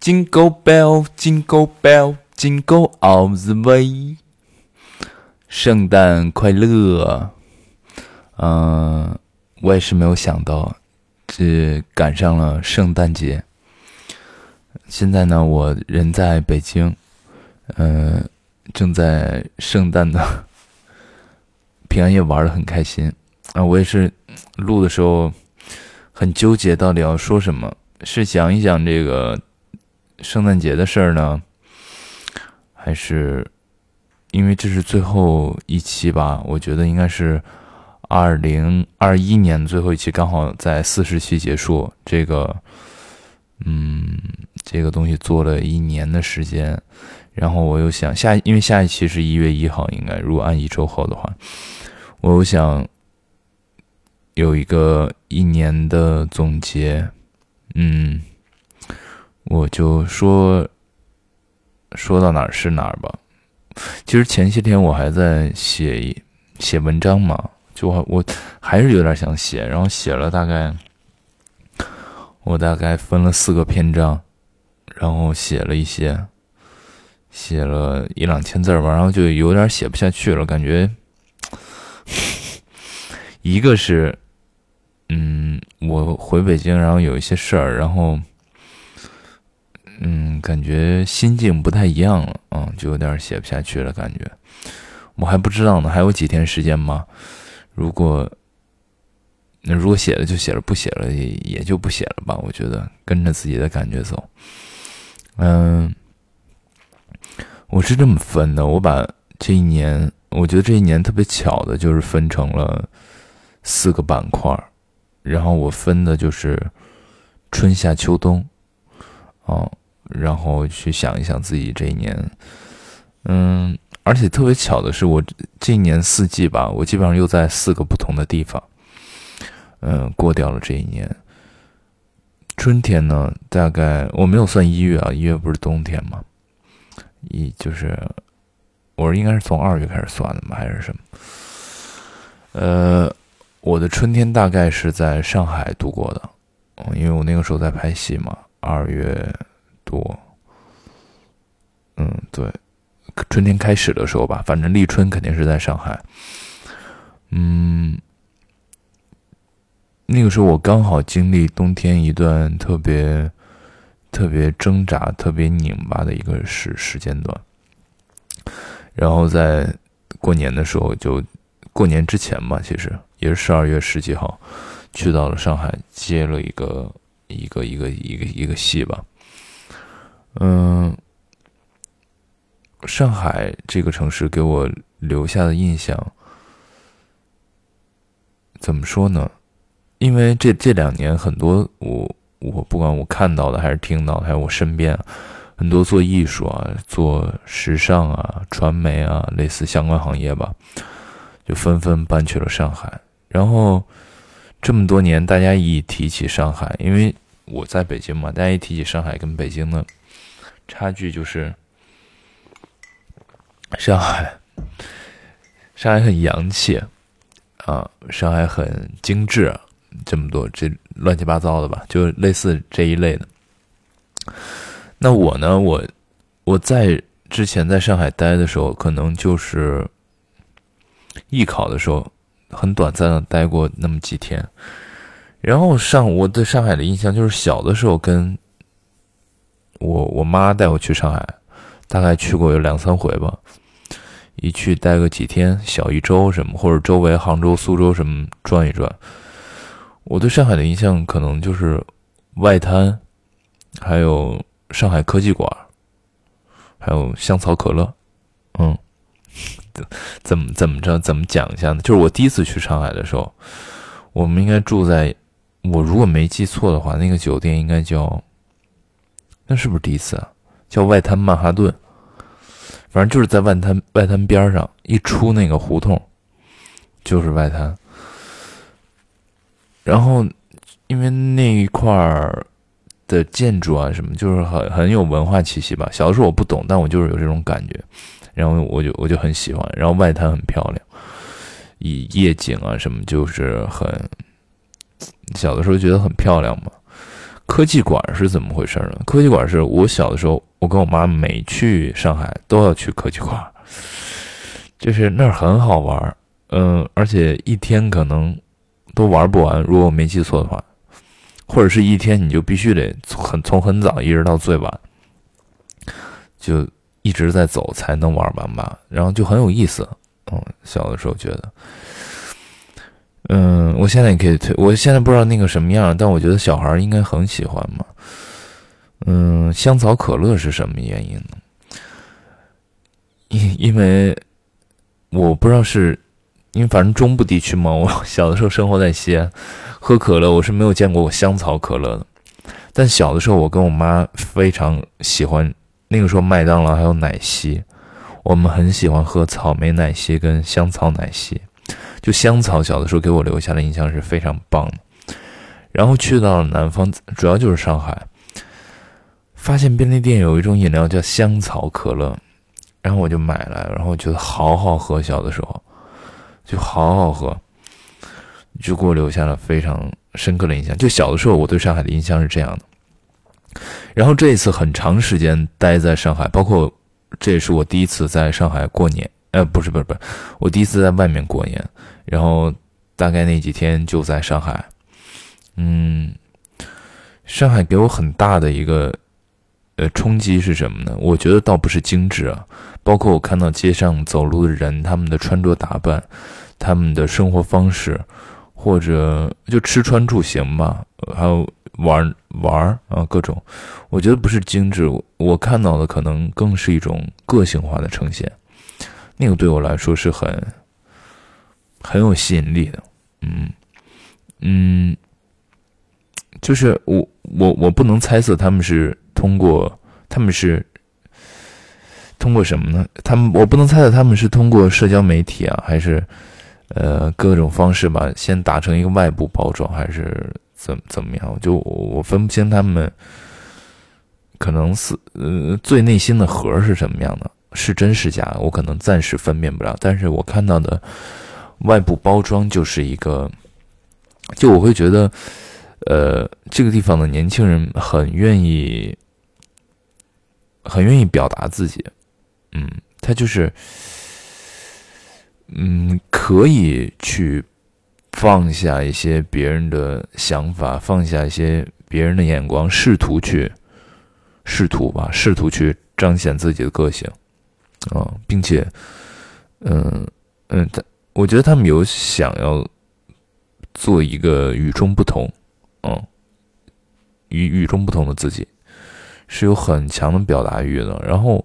Jingle bell, jingle bell, jingle all the way。圣诞快乐！嗯，我也是没有想到，这赶上了圣诞节。现在呢，我人在北京，嗯，正在圣诞的平安夜玩的很开心啊。我也是录的时候很纠结，到底要说什么？是讲一讲这个。圣诞节的事儿呢，还是因为这是最后一期吧？我觉得应该是二零二一年最后一期，刚好在四十期结束。这个，嗯，这个东西做了一年的时间，然后我又想下，因为下一期是一月一号，应该如果按一周后的话，我又想有一个一年的总结，嗯。我就说说到哪儿是哪儿吧。其实前些天我还在写写文章嘛，就我我还是有点想写，然后写了大概我大概分了四个篇章，然后写了一些，写了一两千字吧，然后就有点写不下去了，感觉一个是嗯，我回北京，然后有一些事儿，然后。嗯，感觉心境不太一样了，嗯，就有点写不下去了。感觉我还不知道呢，还有几天时间吗？如果那如果写了就写了，不写了也也就不写了吧。我觉得跟着自己的感觉走。嗯，我是这么分的，我把这一年，我觉得这一年特别巧的就是分成了四个板块然后我分的就是春夏秋冬，哦。然后去想一想自己这一年，嗯，而且特别巧的是，我这一年四季吧，我基本上又在四个不同的地方，嗯，过掉了这一年。春天呢，大概我没有算一月啊，一月不是冬天吗？一就是，我应该是从二月开始算的吗？还是什么？呃，我的春天大概是在上海度过的，因为我那个时候在拍戏嘛，二月。多，嗯，对，春天开始的时候吧，反正立春肯定是在上海，嗯，那个时候我刚好经历冬天一段特别特别挣扎、特别拧巴的一个时时间段，然后在过年的时候，就过年之前吧，其实也是十二月十几号，去到了上海接了一个一个一个一个一个戏吧。嗯，上海这个城市给我留下的印象，怎么说呢？因为这这两年很多我我不管我看到的还是听到的，还有我身边很多做艺术啊、做时尚啊、传媒啊类似相关行业吧，就纷纷搬去了上海。然后这么多年，大家一提起上海，因为我在北京嘛，大家一提起上海跟北京呢。差距就是，上海，上海很洋气，啊，上海很精致，这么多这乱七八糟的吧，就类似这一类的。那我呢，我我在之前在上海待的时候，可能就是艺考的时候，很短暂的待过那么几天。然后上我对上海的印象就是小的时候跟。我我妈带我去上海，大概去过有两三回吧，一去待个几天，小一周什么，或者周围杭州、苏州什么转一转。我对上海的印象可能就是外滩，还有上海科技馆，还有香草可乐。嗯，怎么怎么着怎么讲一下呢？就是我第一次去上海的时候，我们应该住在，我如果没记错的话，那个酒店应该叫。那是不是第一次啊？叫外滩曼哈顿，反正就是在外滩外滩边上，一出那个胡同就是外滩。然后，因为那一块儿的建筑啊什么，就是很很有文化气息吧。小的时候我不懂，但我就是有这种感觉，然后我就我就很喜欢。然后外滩很漂亮，以夜景啊什么，就是很小的时候觉得很漂亮嘛。科技馆是怎么回事呢？科技馆是我小的时候，我跟我妈每去上海都要去科技馆，就是那儿很好玩，嗯，而且一天可能都玩不完，如果我没记错的话，或者是一天你就必须得很从很早一直到最晚，就一直在走才能玩完吧，然后就很有意思，嗯，小的时候觉得。我现在也可以推。我现在不知道那个什么样，但我觉得小孩应该很喜欢嘛。嗯，香草可乐是什么原因呢？因因为我不知道是，因为反正中部地区嘛，我小的时候生活在西安，喝可乐我是没有见过我香草可乐的。但小的时候，我跟我妈非常喜欢，那个时候麦当劳还有奶昔，我们很喜欢喝草莓奶昔跟香草奶昔。就香草，小的时候给我留下的印象是非常棒的。然后去到了南方，主要就是上海，发现便利店有一种饮料叫香草可乐，然后我就买来，然后觉得好好喝。小的时候就好好喝，就给我留下了非常深刻的印象。就小的时候，我对上海的印象是这样的。然后这一次很长时间待在上海，包括这也是我第一次在上海过年。呃，不是不是不是，我第一次在外面过年，然后大概那几天就在上海，嗯，上海给我很大的一个呃冲击是什么呢？我觉得倒不是精致啊，包括我看到街上走路的人，他们的穿着打扮，他们的生活方式，或者就吃穿住行吧，还有玩玩啊各种，我觉得不是精致，我看到的可能更是一种个性化的呈现。那个对我来说是很很有吸引力的，嗯嗯，就是我我我不能猜测他们是通过他们是通过什么呢？他们我不能猜测他们是通过社交媒体啊，还是呃各种方式吧，先达成一个外部包装，还是怎怎么样？就我分不清他们可能是呃最内心的核是什么样的。是真是假，我可能暂时分辨不了。但是我看到的外部包装就是一个，就我会觉得，呃，这个地方的年轻人很愿意，很愿意表达自己。嗯，他就是，嗯，可以去放下一些别人的想法，放下一些别人的眼光，试图去，试图吧，试图去彰显自己的个性。啊，并且，嗯嗯，他我觉得他们有想要做一个与众不同，嗯，与与众不同的自己，是有很强的表达欲的，然后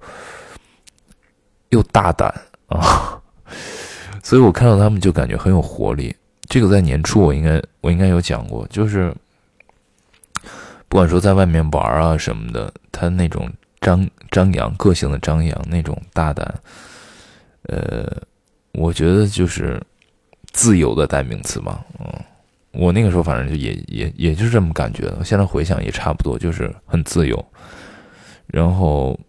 又大胆啊，所以我看到他们就感觉很有活力。这个在年初我应该我应该有讲过，就是不管说在外面玩啊什么的，他那种。张张扬个性的张扬，那种大胆，呃，我觉得就是自由的代名词吧。嗯，我那个时候反正就也也也就是这么感觉的。现在回想也差不多，就是很自由。然后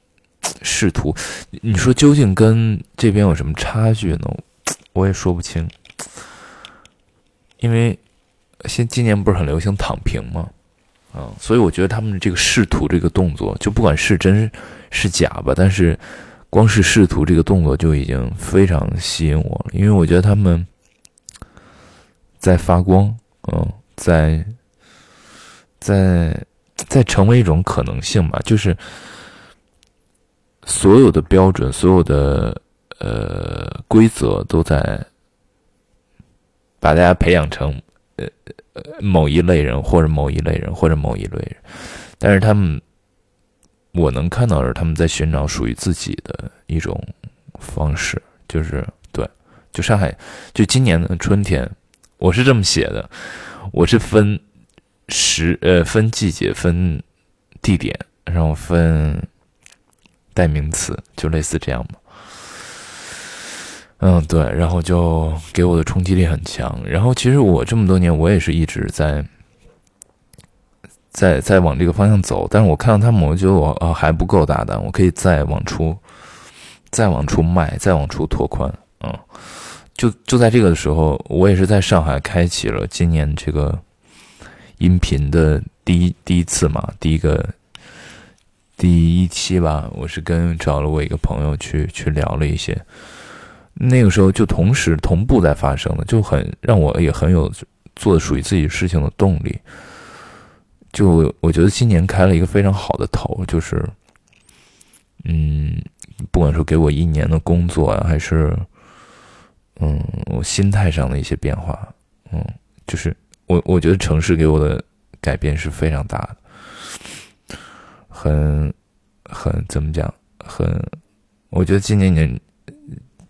仕途，你说究竟跟这边有什么差距呢？我也说不清，因为现今年不是很流行躺平吗？嗯，所以我觉得他们这个试图这个动作，就不管是真是假吧，但是光是试图这个动作就已经非常吸引我了，因为我觉得他们在发光，嗯，在在在成为一种可能性吧，就是所有的标准、所有的呃规则都在把大家培养成呃。某一类人，或者某一类人，或者某一类人，但是他们，我能看到的是他们在寻找属于自己的一种方式，就是对，就上海，就今年的春天，我是这么写的，我是分时呃分季节分地点，然后分代名词，就类似这样嘛。嗯，对，然后就给我的冲击力很强。然后其实我这么多年，我也是一直在在在往这个方向走。但是我看到他们，我觉得我啊还不够大胆，我可以再往出，再往出迈，再往出拓宽。嗯，就就在这个的时候，我也是在上海开启了今年这个音频的第一第一次嘛，第一个第一期吧，我是跟找了我一个朋友去去聊了一些，那个时候就同时同步在发生的，就很让我也很有做属于自己事情的动力。就我觉得今年开了一个非常好的头，就是，嗯，不管说给我一年的工作啊，还是，嗯，我心态上的一些变化，嗯，就是我我觉得城市给我的改变是非常大的，很很怎么讲，很，我觉得今年年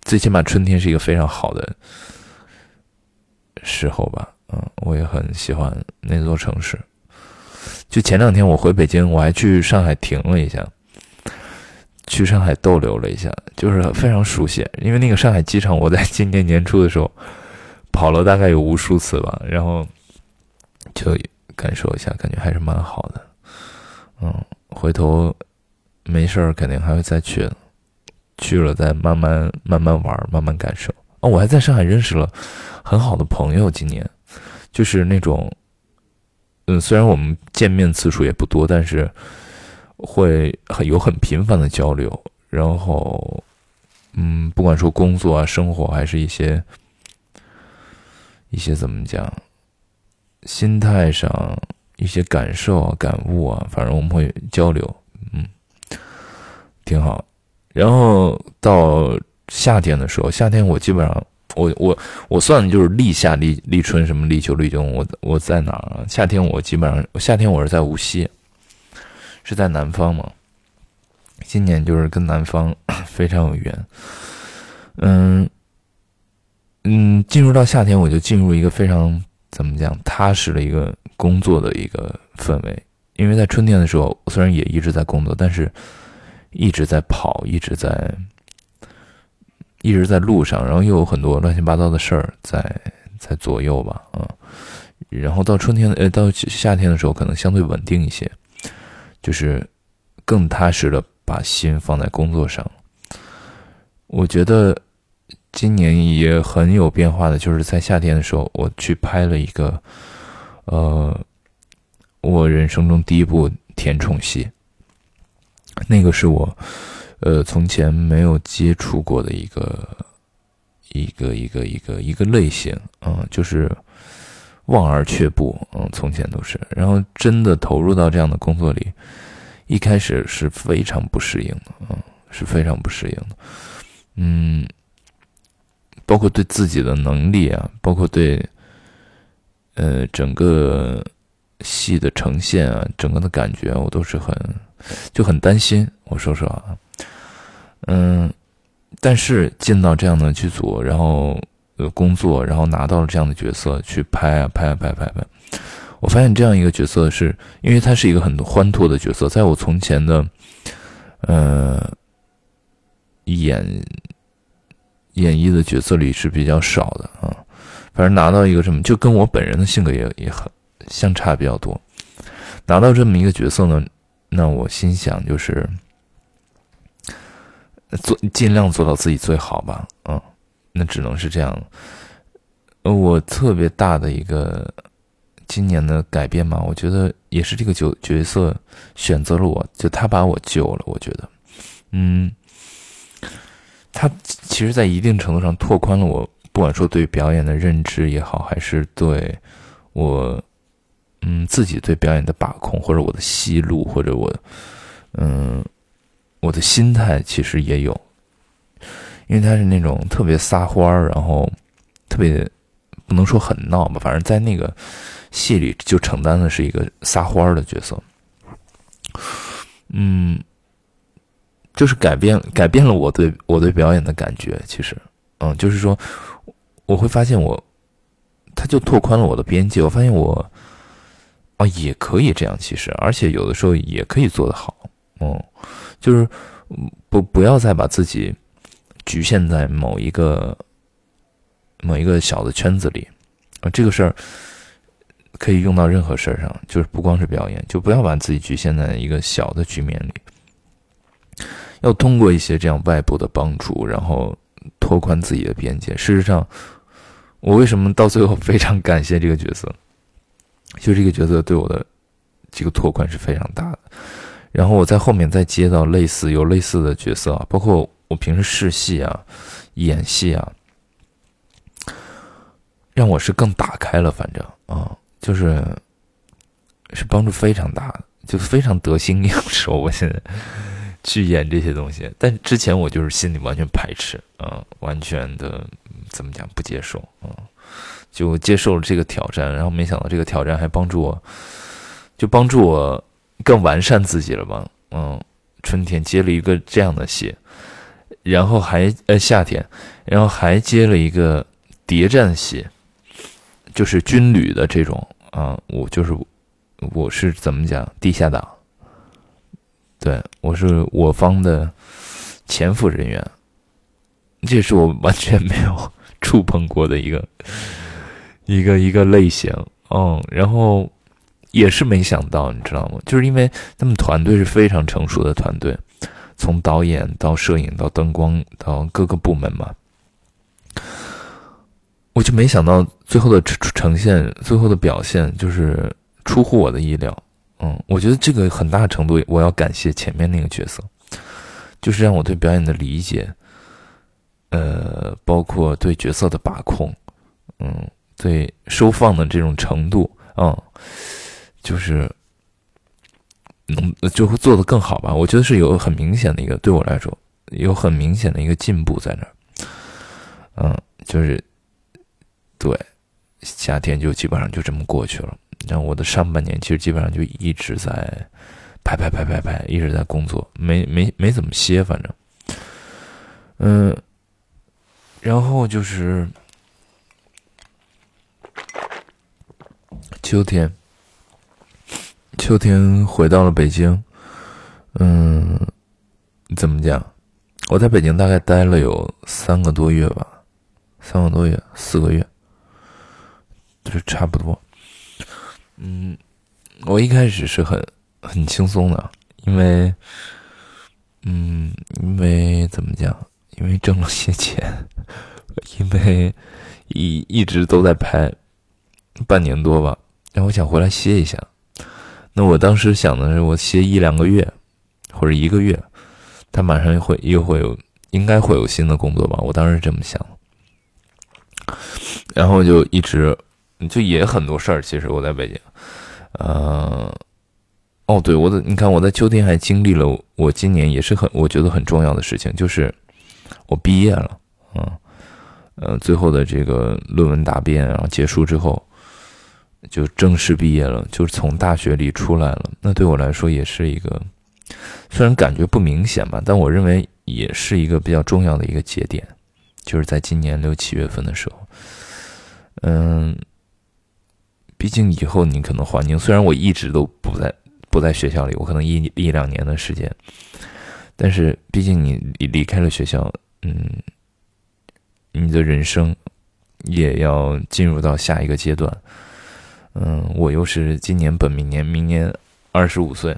最起码春天是一个非常好的时候吧，嗯，我也很喜欢那座城市。就前两天我回北京，我还去上海停了一下，去上海逗留了一下，就是非常熟悉。因为那个上海机场，我在今年年初的时候跑了大概有无数次吧，然后就感受一下，感觉还是蛮好的。嗯，回头没事儿肯定还会再去的，去了再慢慢慢慢玩，慢慢感受。哦，我还在上海认识了很好的朋友，今年就是那种。嗯，虽然我们见面次数也不多，但是会很有很频繁的交流。然后，嗯，不管说工作啊、生活，还是一些一些怎么讲，心态上一些感受啊、感悟啊，反正我们会交流，嗯，挺好。然后到夏天的时候，夏天我基本上。我我我算的就是立夏、立立春什么立秋、立冬，我我在哪儿啊？夏天我基本上夏天我是在无锡，是在南方嘛。今年就是跟南方 非常有缘。嗯嗯，进入到夏天，我就进入一个非常怎么讲踏实的一个工作的一个氛围。因为在春天的时候，虽然也一直在工作，但是一直在跑，一直在。一直在路上，然后又有很多乱七八糟的事儿在在左右吧，嗯，然后到春天呃到夏天的时候，可能相对稳定一些，就是更踏实的把心放在工作上。我觉得今年也很有变化的，就是在夏天的时候，我去拍了一个，呃，我人生中第一部甜宠戏，那个是我。呃，从前没有接触过的一个一个一个一个一个类型，嗯，就是望而却步，嗯，从前都是，然后真的投入到这样的工作里，一开始是非常不适应的，嗯，是非常不适应的，嗯，包括对自己的能力啊，包括对呃整个戏的呈现啊，整个的感觉，我都是很就很担心，我说实话。嗯，但是进到这样的剧组，然后呃工作，然后拿到了这样的角色去拍啊拍啊拍拍拍，我发现这样一个角色是，因为他是一个很欢脱的角色，在我从前的呃演演绎的角色里是比较少的啊。反正拿到一个什么，就跟我本人的性格也也很相差比较多。拿到这么一个角色呢，那我心想就是。做尽量做到自己最好吧，嗯，那只能是这样。呃，我特别大的一个今年的改变嘛，我觉得也是这个角角色选择了我，就他把我救了。我觉得，嗯，他其实，在一定程度上拓宽了我，不管说对表演的认知也好，还是对我，嗯，自己对表演的把控，或者我的戏路，或者我，嗯。我的心态其实也有，因为他是那种特别撒欢儿，然后特别不能说很闹吧，反正在那个戏里就承担的是一个撒欢儿的角色。嗯，就是改变改变了我对我对表演的感觉。其实，嗯，就是说我会发现我，他就拓宽了我的边界。我发现我啊也可以这样，其实，而且有的时候也可以做得好。嗯。就是不不要再把自己局限在某一个某一个小的圈子里啊，这个事儿可以用到任何事儿上，就是不光是表演，就不要把自己局限在一个小的局面里，要通过一些这样外部的帮助，然后拓宽自己的边界。事实上，我为什么到最后非常感谢这个角色？就这个角色对我的。这个拓宽是非常大的。然后我在后面再接到类似有类似的角色啊，包括我平时试戏啊、演戏啊，让我是更打开了。反正啊，就是是帮助非常大的，就非常得心应手。我现在 去演这些东西，但之前我就是心里完全排斥啊，完全的怎么讲不接受啊，就接受了这个挑战，然后没想到这个挑战还帮助我，就帮助我。更完善自己了吧？嗯，春天接了一个这样的戏，然后还呃夏天，然后还接了一个谍战戏，就是军旅的这种啊，我就是我是怎么讲地下党，对我是我方的潜伏人员，这是我完全没有触碰过的一个一个一个类型，嗯，然后。也是没想到，你知道吗？就是因为他们团队是非常成熟的团队，从导演到摄影到灯光到各个部门嘛，我就没想到最后的呈现、最后的表现就是出乎我的意料。嗯，我觉得这个很大程度我要感谢前面那个角色，就是让我对表演的理解，呃，包括对角色的把控，嗯，对收放的这种程度，嗯。就是，能就会做得更好吧？我觉得是有很明显的一个，对我来说有很明显的一个进步在那儿。嗯，就是，对，夏天就基本上就这么过去了。然后我的上半年其实基本上就一直在拍拍拍拍拍，一直在工作，没没没怎么歇，反正，嗯，然后就是秋天。秋天回到了北京，嗯，怎么讲？我在北京大概待了有三个多月吧，三个多月，四个月，就是差不多。嗯，我一开始是很很轻松的，因为，嗯，因为怎么讲？因为挣了些钱，因为一一直都在拍，半年多吧，然后我想回来歇一下。那我当时想的是，我歇一两个月，或者一个月，他马上又会又会有，应该会有新的工作吧？我当时这么想。然后就一直，就也很多事儿。其实我在北京，呃，哦，对，我的，你看我在秋天还经历了，我今年也是很，我觉得很重要的事情，就是我毕业了，嗯，呃，最后的这个论文答辩，然后结束之后。就正式毕业了，就是从大学里出来了。那对我来说也是一个，虽然感觉不明显吧，但我认为也是一个比较重要的一个节点，就是在今年六七月份的时候。嗯，毕竟以后你可能环境，虽然我一直都不在不在学校里，我可能一一两年的时间，但是毕竟你离开了学校，嗯，你的人生也要进入到下一个阶段。嗯，我又是今年本命年，明年二十五岁，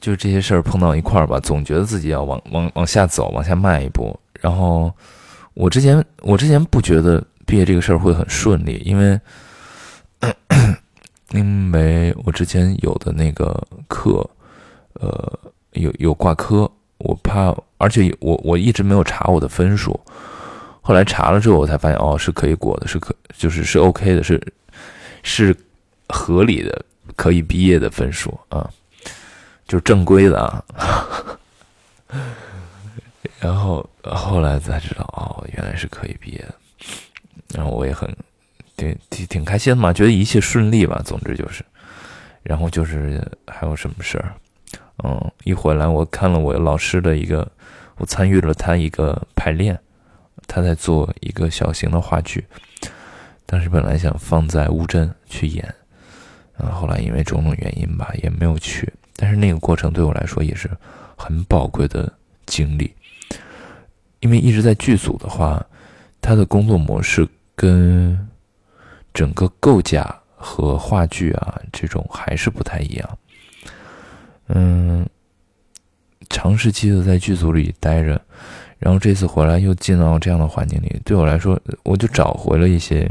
就这些事儿碰到一块儿吧，总觉得自己要往往往下走，往下迈一步。然后我之前我之前不觉得毕业这个事儿会很顺利，因为 因为我之前有的那个课，呃，有有挂科，我怕，而且我我一直没有查我的分数，后来查了之后，我才发现哦，是可以过的，是可就是是 OK 的，是。是合理的，可以毕业的分数啊，就是正规的啊。然后后来才知道，哦，原来是可以毕业的。然后我也很挺挺挺开心的嘛，觉得一切顺利吧。总之就是，然后就是还有什么事儿？嗯，一回来我看了我老师的一个，我参与了他一个排练，他在做一个小型的话剧。当时本来想放在乌镇去演，然后后来因为种种原因吧，也没有去。但是那个过程对我来说也是很宝贵的经历，因为一直在剧组的话，他的工作模式跟整个构架和话剧啊这种还是不太一样。嗯，长时期的在剧组里待着，然后这次回来又进到这样的环境里，对我来说，我就找回了一些。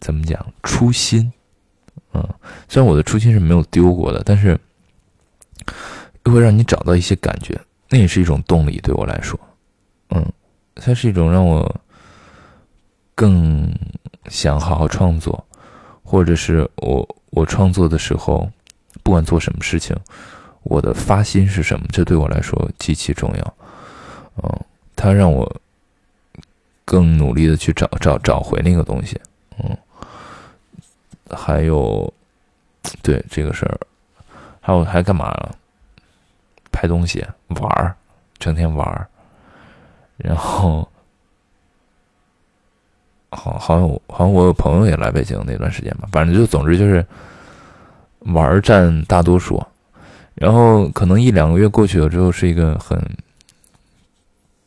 怎么讲？初心，嗯，虽然我的初心是没有丢过的，但是又会让你找到一些感觉，那也是一种动力对我来说。嗯，它是一种让我更想好好创作，或者是我我创作的时候，不管做什么事情，我的发心是什么，这对我来说极其重要。嗯，它让我更努力的去找找找回那个东西。嗯，还有，对这个事儿，还有还干嘛了？拍东西、玩儿，整天玩儿。然后，好，好像我好像我有朋友也来北京那段时间吧，反正就总之就是玩儿占大多数，然后可能一两个月过去了之后是一个很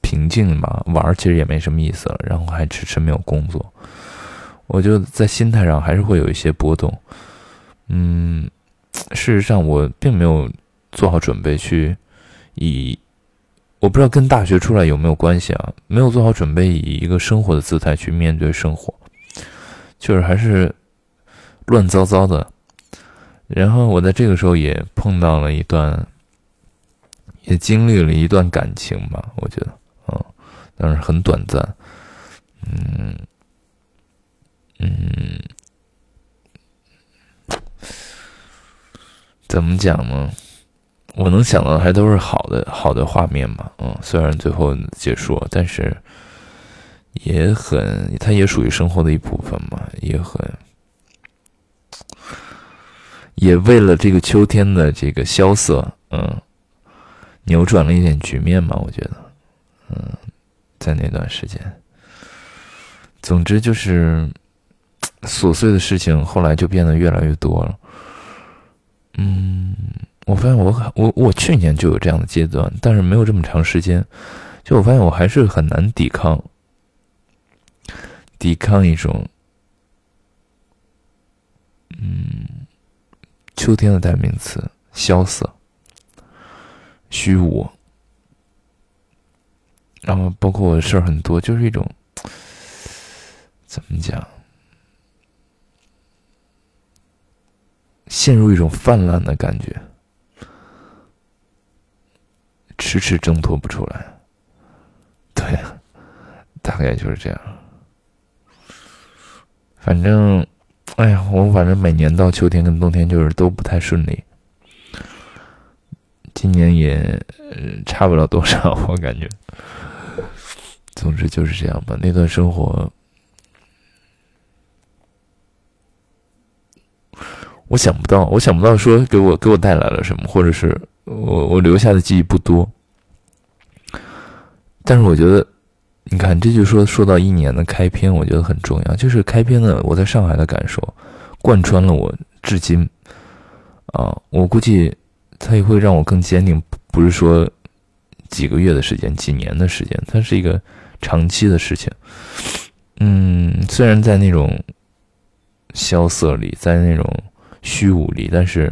平静吧，玩儿其实也没什么意思了，然后还迟迟没有工作，我就在心态上还是会有一些波动，嗯，事实上我并没有做好准备去以。我不知道跟大学出来有没有关系啊？没有做好准备，以一个生活的姿态去面对生活，就是还是乱糟糟的。然后我在这个时候也碰到了一段，也经历了一段感情吧，我觉得，嗯，但是很短暂，嗯嗯，怎么讲呢？我能想到的还都是好的好的画面嘛，嗯，虽然最后结束，但是也很，它也属于生活的一部分嘛，也很，也为了这个秋天的这个萧瑟，嗯，扭转了一点局面嘛，我觉得，嗯，在那段时间，总之就是琐碎的事情后来就变得越来越多了，嗯。我发现我我我去年就有这样的阶段，但是没有这么长时间。就我发现我还是很难抵抗，抵抗一种，嗯，秋天的代名词——萧瑟、虚无。然后包括我的事儿很多，就是一种怎么讲，陷入一种泛滥的感觉。迟迟挣脱不出来，对，大概就是这样。反正，哎呀，我反正每年到秋天跟冬天就是都不太顺利。今年也差不了多少，我感觉。总之就是这样吧。那段生活，我想不到，我想不到说给我给我带来了什么，或者是。我我留下的记忆不多，但是我觉得，你看，这就说说到一年的开篇，我觉得很重要。就是开篇的我在上海的感受，贯穿了我至今。啊，我估计它也会让我更坚定，不是说几个月的时间、几年的时间，它是一个长期的事情。嗯，虽然在那种萧瑟里，在那种虚无里，但是。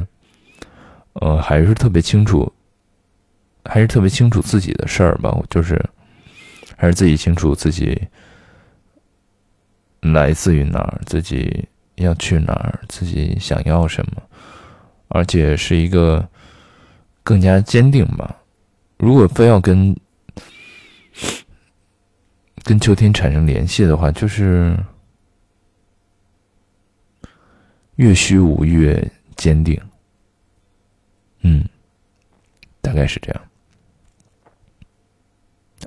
呃，还是特别清楚，还是特别清楚自己的事儿吧。就是，还是自己清楚自己来自于哪儿，自己要去哪儿，自己想要什么，而且是一个更加坚定吧。如果非要跟跟秋天产生联系的话，就是越虚无越坚定。嗯，大概是这样。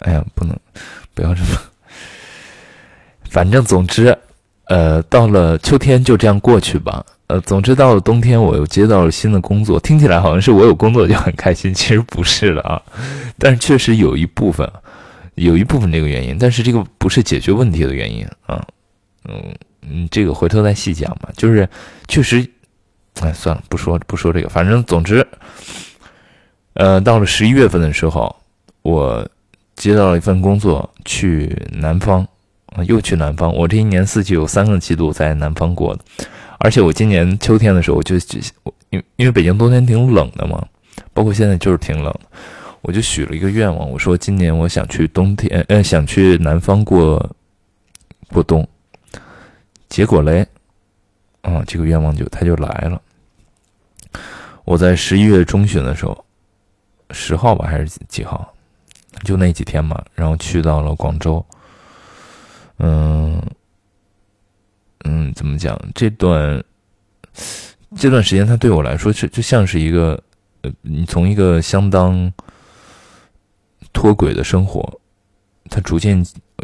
哎呀，不能，不要这么。反正总之，呃，到了秋天就这样过去吧。呃，总之到了冬天，我又接到了新的工作。听起来好像是我有工作就很开心，其实不是的啊。但是确实有一部分，有一部分这个原因，但是这个不是解决问题的原因啊。嗯嗯，这个回头再细讲吧。就是确实。哎，算了，不说不说这个，反正总之，呃，到了十一月份的时候，我接到了一份工作，去南方，又去南方。我这一年四季有三个季度在南方过的，而且我今年秋天的时候，我就我因因为北京冬天挺冷的嘛，包括现在就是挺冷，我就许了一个愿望，我说今年我想去冬天，呃，想去南方过过冬，结果嘞。啊，这个愿望就它就来了。我在十一月中旬的时候，十号吧还是几号，就那几天嘛，然后去到了广州。嗯嗯，怎么讲？这段这段时间，它对我来说是就像是一个，呃，你从一个相当脱轨的生活，它逐渐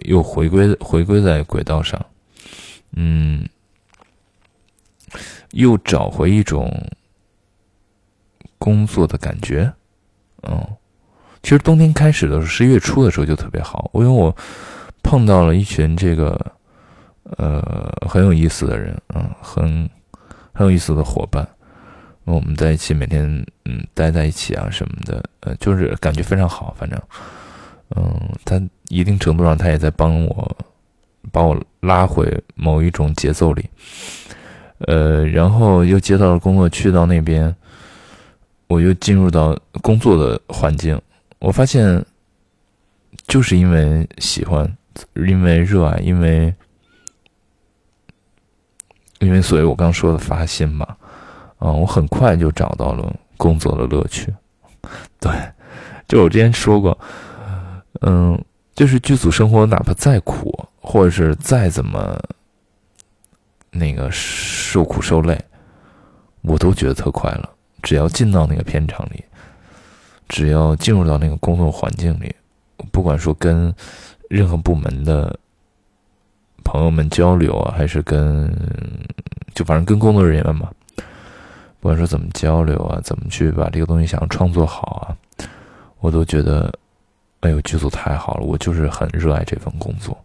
又回归回归在轨道上，嗯，又找回一种。工作的感觉，嗯，其实冬天开始的时候，十一月初的时候就特别好，因为我碰到了一群这个呃很有意思的人，嗯，很很有意思的伙伴，我们在一起每天嗯待在一起啊什么的，呃，就是感觉非常好，反正，嗯，他一定程度上他也在帮我把我拉回某一种节奏里，呃，然后又接到了工作，去到那边。我又进入到工作的环境，我发现，就是因为喜欢，因为热爱，因为，因为所以我刚说的发心嘛，嗯，我很快就找到了工作的乐趣。对，就我之前说过，嗯，就是剧组生活哪怕再苦，或者是再怎么那个受苦受累，我都觉得特快乐。只要进到那个片场里，只要进入到那个工作环境里，不管说跟任何部门的朋友们交流啊，还是跟就反正跟工作人员嘛，不管说怎么交流啊，怎么去把这个东西想要创作好啊，我都觉得，哎呦，剧组太好了，我就是很热爱这份工作，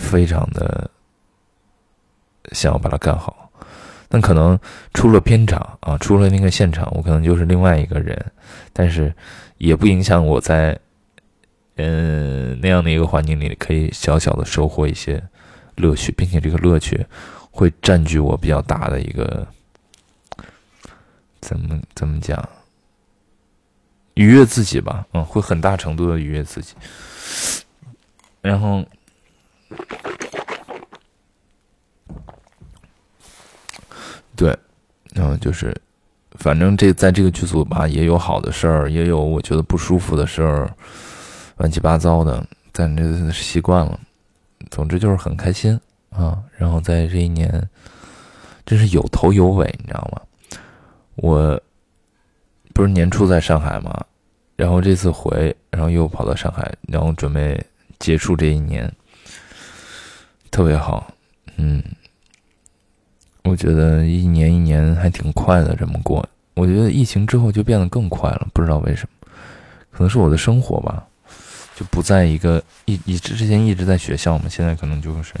非常的想要把它干好。那可能出了片场啊，出了那个现场，我可能就是另外一个人，但是也不影响我在嗯那样的一个环境里，可以小小的收获一些乐趣，并且这个乐趣会占据我比较大的一个怎么怎么讲愉悦自己吧，嗯，会很大程度的愉悦自己，然后。对，然后就是，反正这在这个剧组吧，也有好的事儿，也有我觉得不舒服的事儿，乱七八糟的，但这习惯了。总之就是很开心啊。然后在这一年，真是有头有尾，你知道吗？我不是年初在上海嘛，然后这次回，然后又跑到上海，然后准备结束这一年，特别好，嗯。我觉得一年一年还挺快的，这么过。我觉得疫情之后就变得更快了，不知道为什么，可能是我的生活吧，就不在一个一一直之前一直在学校嘛，现在可能就是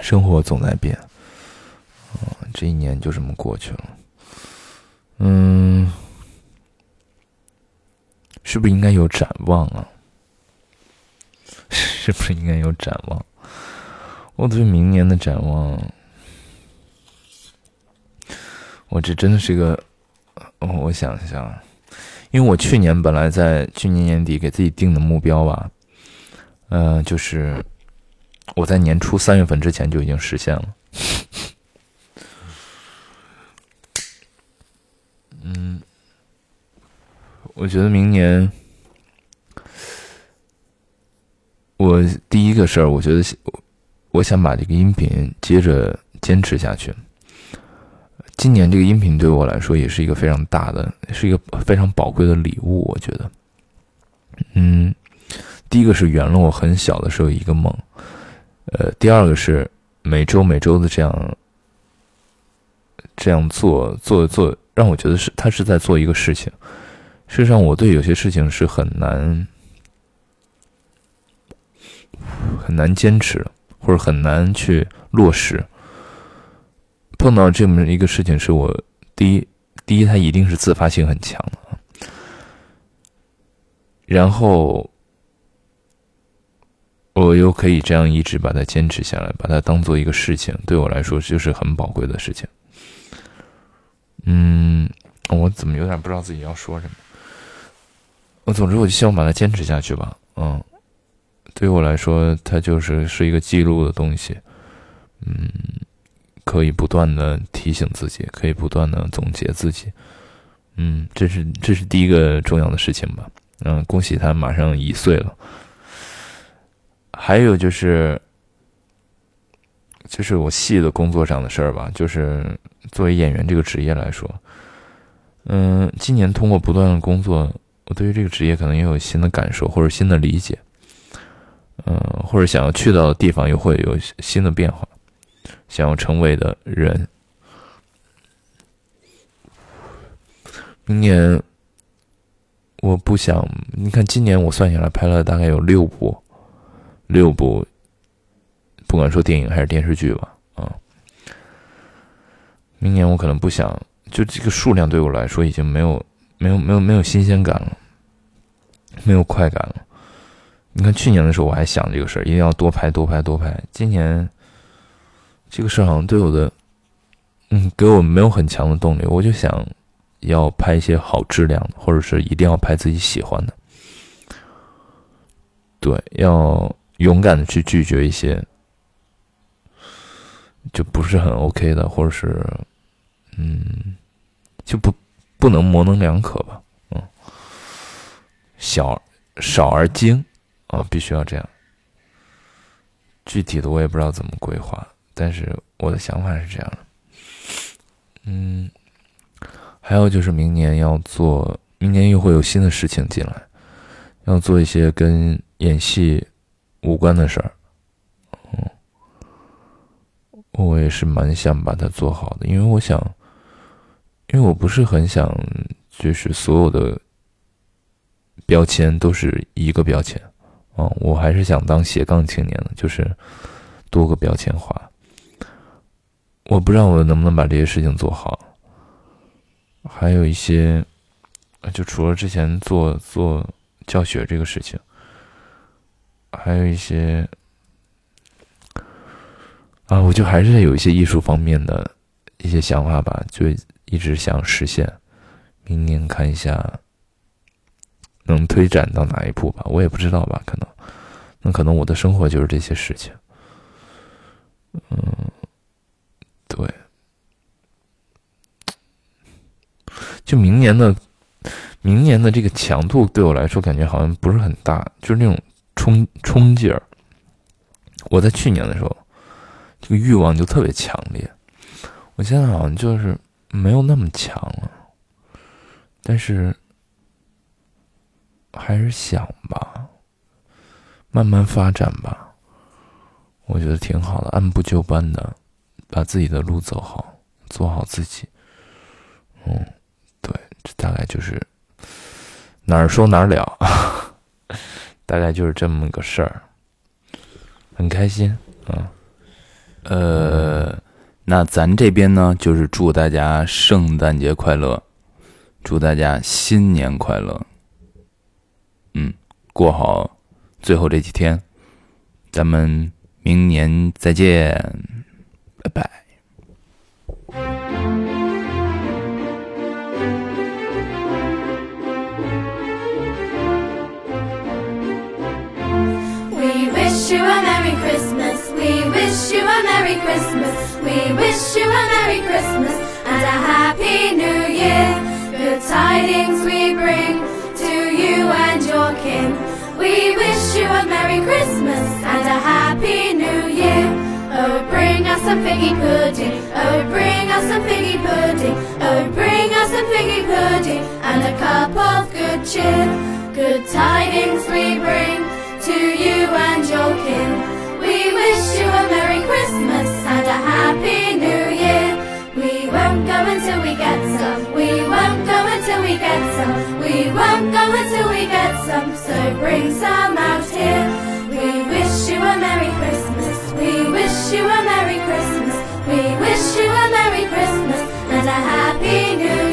生活总在变。这一年就这么过去了。嗯，是不是应该有展望啊？是不是应该有展望？我对明年的展望，我这真的是一个，我想一想，因为我去年本来在去年年底给自己定的目标吧，呃，就是我在年初三月份之前就已经实现了。嗯，我觉得明年，我第一个事儿，我觉得。我想把这个音频接着坚持下去。今年这个音频对我来说也是一个非常大的，是一个非常宝贵的礼物。我觉得，嗯，第一个是圆了我很小的时候一个梦，呃，第二个是每周每周的这样这样做做做，让我觉得是他是在做一个事情。事实上，我对有些事情是很难很难坚持。或者很难去落实。碰到这么一个事情，是我第一，第一，它一定是自发性很强的。然后，我又可以这样一直把它坚持下来，把它当做一个事情，对我来说就是很宝贵的事情。嗯，我怎么有点不知道自己要说什么？我总之，我就希望把它坚持下去吧。嗯。对于我来说，它就是是一个记录的东西。嗯，可以不断的提醒自己，可以不断的总结自己。嗯，这是这是第一个重要的事情吧。嗯，恭喜他马上一岁了。还有就是，就是我戏的工作上的事儿吧。就是作为演员这个职业来说，嗯，今年通过不断的工作，我对于这个职业可能也有新的感受或者新的理解。嗯，或者想要去到的地方又会有新的变化，想要成为的人。明年，我不想。你看，今年我算下来拍了大概有六部，六部，不管说电影还是电视剧吧，啊。明年我可能不想，就这个数量对我来说已经没有没有没有没有新鲜感了，没有快感了。你看去年的时候我还想这个事儿，一定要多拍多拍多拍。今年，这个事儿好像对我的，嗯，给我没有很强的动力。我就想。要拍一些好质量的，或者是一定要拍自己喜欢的。对，要勇敢的去拒绝一些就不是很 OK 的，或者是嗯，就不不能模棱两可吧。嗯，小少而精啊，必须要这样。具体的我也不知道怎么规划，但是我的想法是这样的。嗯。还有就是明年要做，明年又会有新的事情进来，要做一些跟演戏无关的事儿。嗯，我也是蛮想把它做好的，因为我想，因为我不是很想，就是所有的标签都是一个标签啊，我还是想当斜杠青年的，就是多个标签化。我不知道我能不能把这些事情做好。还有一些，就除了之前做做教学这个事情，还有一些啊，我就还是有一些艺术方面的一些想法吧，就一直想实现。明年看一下能推展到哪一步吧，我也不知道吧，可能那可能我的生活就是这些事情，嗯，对。就明年的，明年的这个强度对我来说感觉好像不是很大，就是那种冲冲劲儿。我在去年的时候，这个欲望就特别强烈，我现在好像就是没有那么强了，但是还是想吧，慢慢发展吧，我觉得挺好的，按部就班的把自己的路走好，做好自己，嗯。对这大概就是哪儿说哪儿了，大概就是这么个事儿，很开心嗯。呃，那咱这边呢，就是祝大家圣诞节快乐，祝大家新年快乐。过好最后这几天，咱们明年再见，拜拜。you a Merry Christmas. We wish you a Merry Christmas. We wish you a Merry Christmas and a Happy New Year. Good tidings we bring to you and your kin. We wish you a Merry Christmas and a Happy New Year. Oh, bring us some figgy pudding. Oh, bring us some figgy pudding. Oh, bring us some figgy pudding and a cup of good cheer. Good tidings we bring to you and your kin. We wish you a Merry Christmas and a Happy New Year. We won't go until we get some. We won't go until we get some. We won't go until we get some. So bring some out here. We wish you a Merry Christmas. We wish you a Merry Christmas. We wish you a Merry Christmas and a Happy New Year.